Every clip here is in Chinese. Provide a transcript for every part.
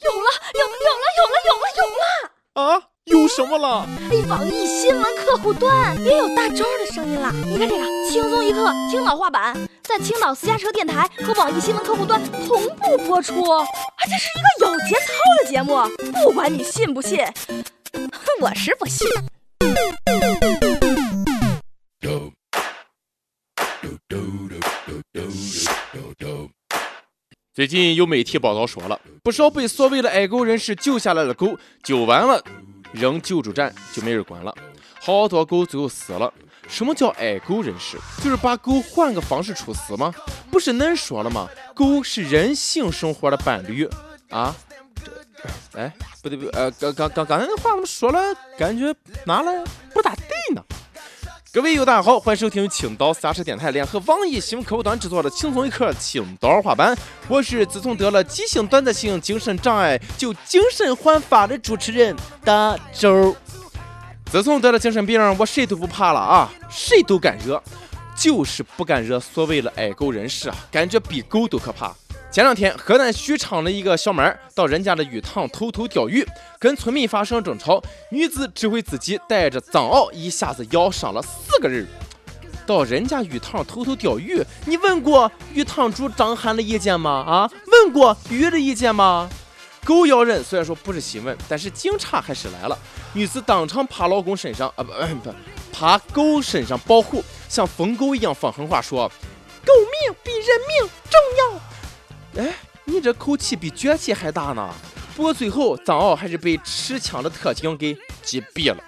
有了，有有了，有了，有了，有了！啊，有什么了？哎，网易新闻客户端也有大招的声音了。你看这个，轻松一刻青岛话版，在青岛私家车电台和网易新闻客户端同步播出。而且是一个有节操的节目，不管你信不信，我是不信。最近有媒体报道说了，不少被所谓的爱狗人士救下来的狗救完了，扔救助站就没人管了，好多狗最后死了。什么叫爱狗人士？就是把狗换个方式处死吗？不是恁说了吗？狗是人性生活的伴侣啊！哎，不对不对，呃，刚刚刚刚才那话怎么说了？感觉哪了不大？各位友大家好，欢迎收听青岛私车电台联合网易新闻客户端制作的轻松一刻青岛话版。我是自从得了急性短暂性精神障碍就精神焕发的主持人大周。自从得了精神病，我谁都不怕了啊，谁都敢惹，就是不敢惹所谓的爱狗人士啊，感觉比狗都可怕。前两天，河南许昌的一个小妹儿到人家的鱼塘偷偷钓鱼，跟村民发生争吵，女子指挥自己带着藏獒一下子咬伤了四个人。到人家鱼塘偷偷钓鱼，你问过鱼塘主张涵的意见吗？啊，问过鱼的意见吗？狗咬人虽然说不是新闻，但是警察还是来了。女子当场趴老公身上啊，不不，趴狗身上保护，像疯狗一样放狠话说：“狗命比人命重要。”哎，你这口气比脚气还大呢！不过最后藏獒还是被持枪的特警给击毙了。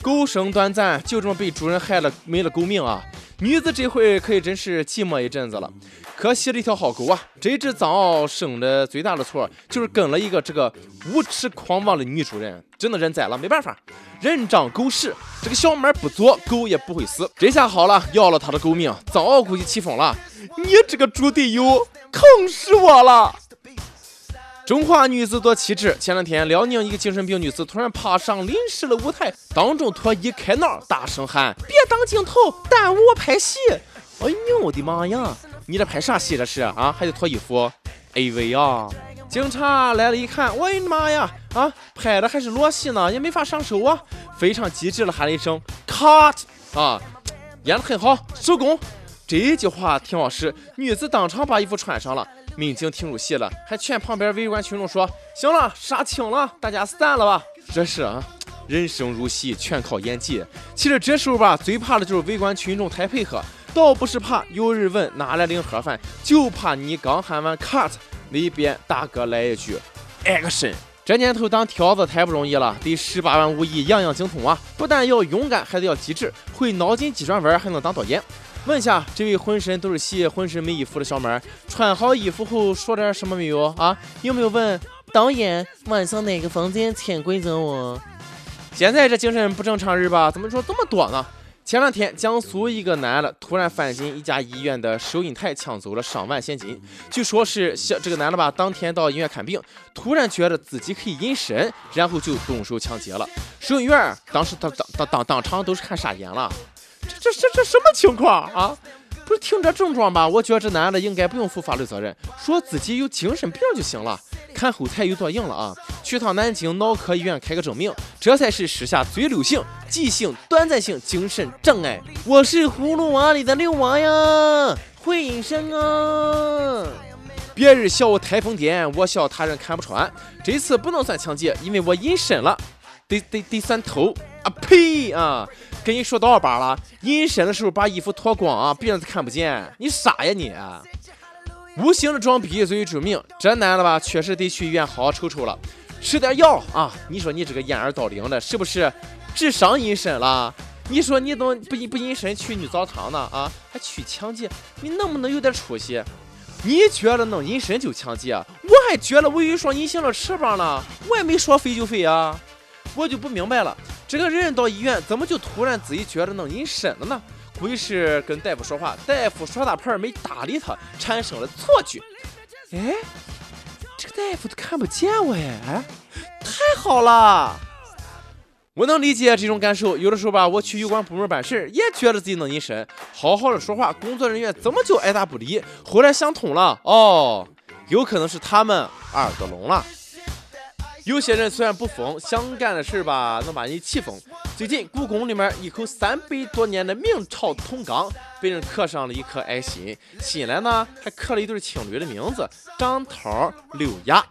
狗生短暂，就这么被主人害了没了狗命啊！女子这回可以真是寂寞一阵子了。可惜了一条好狗啊！这只藏獒生的最大的错就是跟了一个这个无耻狂妄的女主人，真的认栽了，没办法，人长狗屎。这个小妹不作，狗也不会死。这下好了，要了他的狗命，藏獒估计气疯了。你这个猪队友！坑死我了！中华女子多气质。前两天，辽宁一个精神病女子突然爬上临时的舞台，当众脱衣开闹，大声喊：“别挡镜头，耽误我拍戏！”哎呦我的妈呀！你这拍啥戏这是啊？还得脱衣服？AV 啊！警察来了，一看，我的妈呀！啊，拍的还是裸戏呢，也没法上手啊！非常机智的喊了一声 “cut” 啊，演的很好，收工。这句话挺好使，女子当场把衣服穿上了，民警听入戏了，还劝旁边围观群众说：“行了，杀青了，大家散了吧。”这是啊，人生如戏，全靠演技。其实这时候吧，最怕的就是围观群众太配合，倒不是怕有人问哪来领盒饭，就怕你刚喊完 cut，那边大哥来一句 action。这年头当条子太不容易了，得十八般武艺，样样精通啊！不但要勇敢，还得要机智，会脑筋急转弯，还能当导演。问下这位浑身都是血、浑身没衣服的小妹儿，穿好衣服后说点什么没有啊？有没有问导演晚上哪个房间潜规则我？现在这精神不正常人吧？怎么说这么多呢？前两天江苏一个男的突然翻进一家医院的收银台，抢走了上万现金。据说是小这个男的吧，当天到医院看病，突然觉得自己可以隐身，然后就动手抢劫了。收银员当时当当当当当场都是看傻眼了。这这这什么情况啊？不是听这症状吧？我觉得这男的应该不用负法律责任，说自己有精神病就行了。看后台有多硬了啊！去趟南京脑科医院开个证明，这才是时下最流行急性短暂性精神障碍。我是葫芦娃里的六娃呀，会隐身啊！别人笑我台风癫，我笑他人看不穿。这次不能算抢劫，因为我隐身了，得得得算偷啊！呸啊！跟你说多少把了？隐身的时候把衣服脱光啊，别人看不见。你傻呀你！无形的装逼最为致命。这男的吧，确实得去医院好好瞅瞅了，吃点药啊。你说你这个掩耳盗铃的，是不是智商隐身了？你说你怎么不不隐身去女澡堂呢？啊，还去抢劫？你能不能有点出息？你觉得能隐身就抢劫？我还觉得我有一双隐形的翅膀呢，我也没说飞就飞啊。我就不明白了，这个人到医院怎么就突然自己觉得能隐身了呢？估计是跟大夫说话，大夫耍大牌没搭理他，产生了错觉。哎，这个大夫都看不见我哎，太好了！我能理解这种感受。有的时候吧，我去有关部门办事，也觉得自己能隐身，好好的说话，工作人员怎么就爱答不理？后来想通了，哦。有可能是他们耳朵聋了。有些人虽然不疯，想干的事吧能把你气疯。最近故宫里面一口三百多年的明朝铜缸被人刻上了一颗爱心，心来呢还刻了一对情侣的名字张涛、刘雅。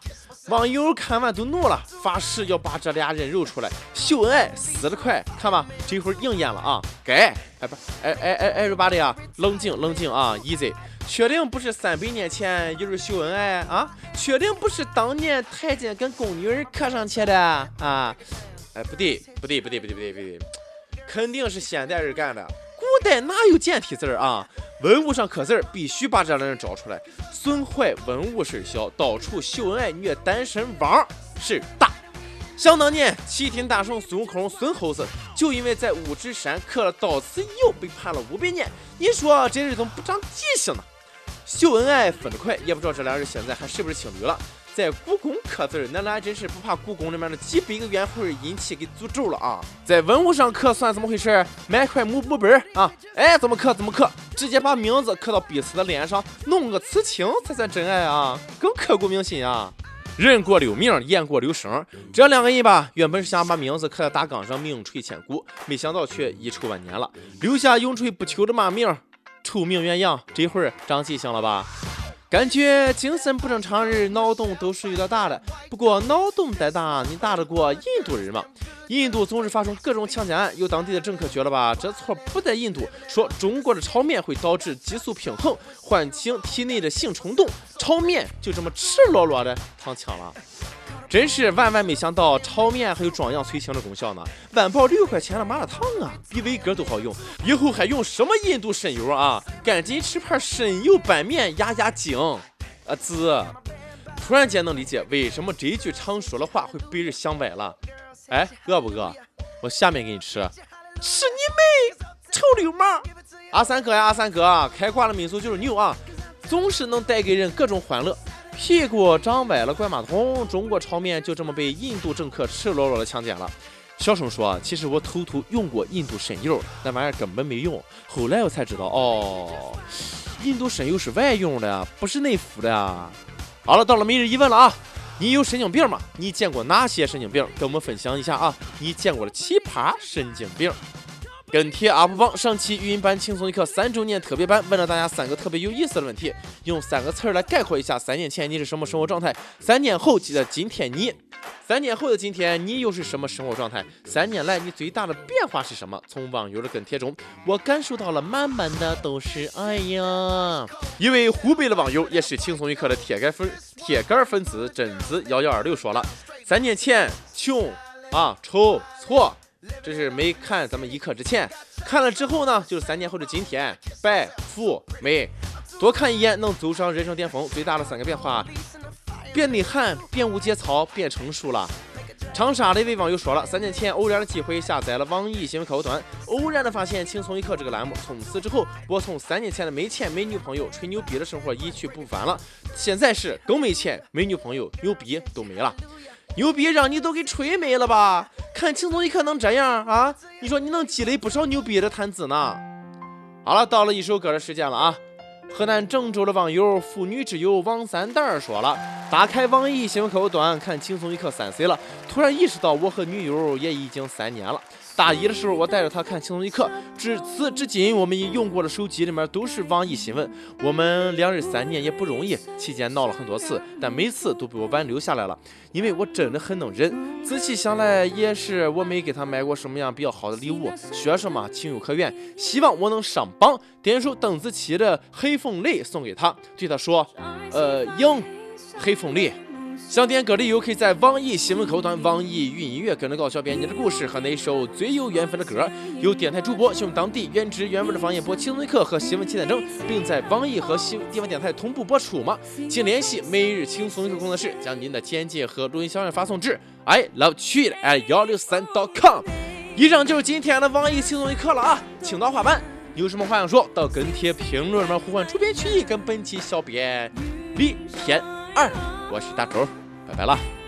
网友看完都怒了，发誓要把这俩人肉出来秀恩爱死得快。看吧，这会儿应验了啊！该哎不哎哎哎哎，巴的呀，冷静冷静啊，easy。确定不是三百年前有人秀恩爱啊？确定不是当年太监跟宫女儿刻上去的啊？哎，不对，不对，不对，不对，不对，不对，肯定是现代人干的。古代哪有简体字啊？文物上刻字必须把这两人找出来，损坏文物事小，到处秀恩爱虐单身汪事大。想当年，齐天大圣孙悟空孙猴子就因为在五指山刻了到此又，被判了五百年。你说这人怎么不长记性呢？秀恩爱分得快，也不知道这俩人现在还是不是情侣了。在故宫刻字儿，那俩真是不怕故宫里面的几百个冤魂阴气给诅咒了啊！在文物上刻算怎么回事？买块木木本啊，哎，怎么刻怎么刻，直接把名字刻到彼此的脸上，弄个刺青才算真爱啊，更刻骨铭心啊！人过留名，雁过留声，这两个人吧，原本是想把名字刻在大缸上，名垂千古，没想到却遗臭万年了，留下永垂不朽的骂名。臭名远扬，这会儿长记性了吧？感觉精神不正常人脑洞都是有点大的。不过脑洞再大，你打得过印度人吗？印度总是发生各种强奸案，有当地的政客觉得吧，这错不在印度，说中国的炒面会导致激素平衡，唤醒体内的性冲动，炒面就这么赤裸裸的躺枪了。真是万万没想到，炒面还有壮阳催情的功效呢！晚报六块钱的麻辣烫啊，比伟哥都好用。以后还用什么印度神油啊？赶紧吃盘神油拌面压压惊。啊子，突然间能理解为什么这句常说的话会被人想歪了。哎，饿不饿？我下面给你吃。吃你妹，臭流氓！阿三哥呀，阿三哥，开挂的民族就是牛啊，总是能带给人各种欢乐。屁股长歪了，怪马桶。中国炒面就这么被印度政客赤裸裸的强奸了。小声说，其实我偷偷用过印度神油，那玩意儿根本没用。后来我才知道，哦，印度神油是外用的，不是内服的。好了，到了每日一问了啊，你有神经病吗？你见过哪些神经病？跟我们分享一下啊，你见过的奇葩神经病。跟帖 UP 榜上期语音版轻松一刻三周年特别版，问了大家三个特别有意思的问题，用三个词儿来概括一下三年前你是什么生活状态，三年后记得今天你，三年后的今天你又是什么生活状态？三年来你最大的变化是什么？从网友的跟帖中，我感受到了满满的都是爱呀！一位湖北的网友，也是轻松一刻的铁杆粉铁杆粉丝贞子幺幺二六说了，三年前穷啊丑错。这是没看咱们一刻之前，看了之后呢，就是三年后的今天，白富美，多看一眼能走上人生巅峰。最大的三个变化：变内涵，变无节操，变成熟了。长沙的一位网友说了，三年前偶然的机会下载了网易新闻客户端，偶然的发现轻松一刻这个栏目，从此之后，我从三年前的没钱没女朋友吹牛逼的生活一去不返了，现在是更没钱没女朋友，牛逼都没了。牛逼让你都给吹没了吧？看轻松一刻能这样啊？你说你能积累不少牛逼的谈资呢？好了，到了一首歌的时间了啊！河南郑州的网友妇女之友王三蛋儿说了：打开网易新闻客户端看轻松一刻三岁了，突然意识到我和女友也已经三年了。大一的时候，我带着他看轻松一刻，至此至今，我们已用过的手机里面都是网易新闻。我们两人三年也不容易，期间闹了很多次，但每次都被我挽留下来了，因为我真的很能忍。仔细想来，也是我没给他买过什么样比较好的礼物。学生嘛，情有可原。希望我能上榜，点首邓紫棋的《黑凤梨》送给他，对他说：“呃，迎黑凤梨。”想点歌的友可以在网易新闻客户端、网易云音乐跟着高小编辑的故事和那首最有缘分的歌。由电台主播用当地原汁原味的方言播《轻松一刻》和新闻七点整，并在网易和新地方电台同步播出吗？请联系每日轻松一刻工作室，将您的简介和录音小样发送至 i love 曲艺 at 幺六三 dot .com。以上就是今天的网易轻松一刻了啊！青岛话版，有什么话想说到跟帖评论里面呼唤主编曲艺跟本期小编李天二，我是大头。拜拜了。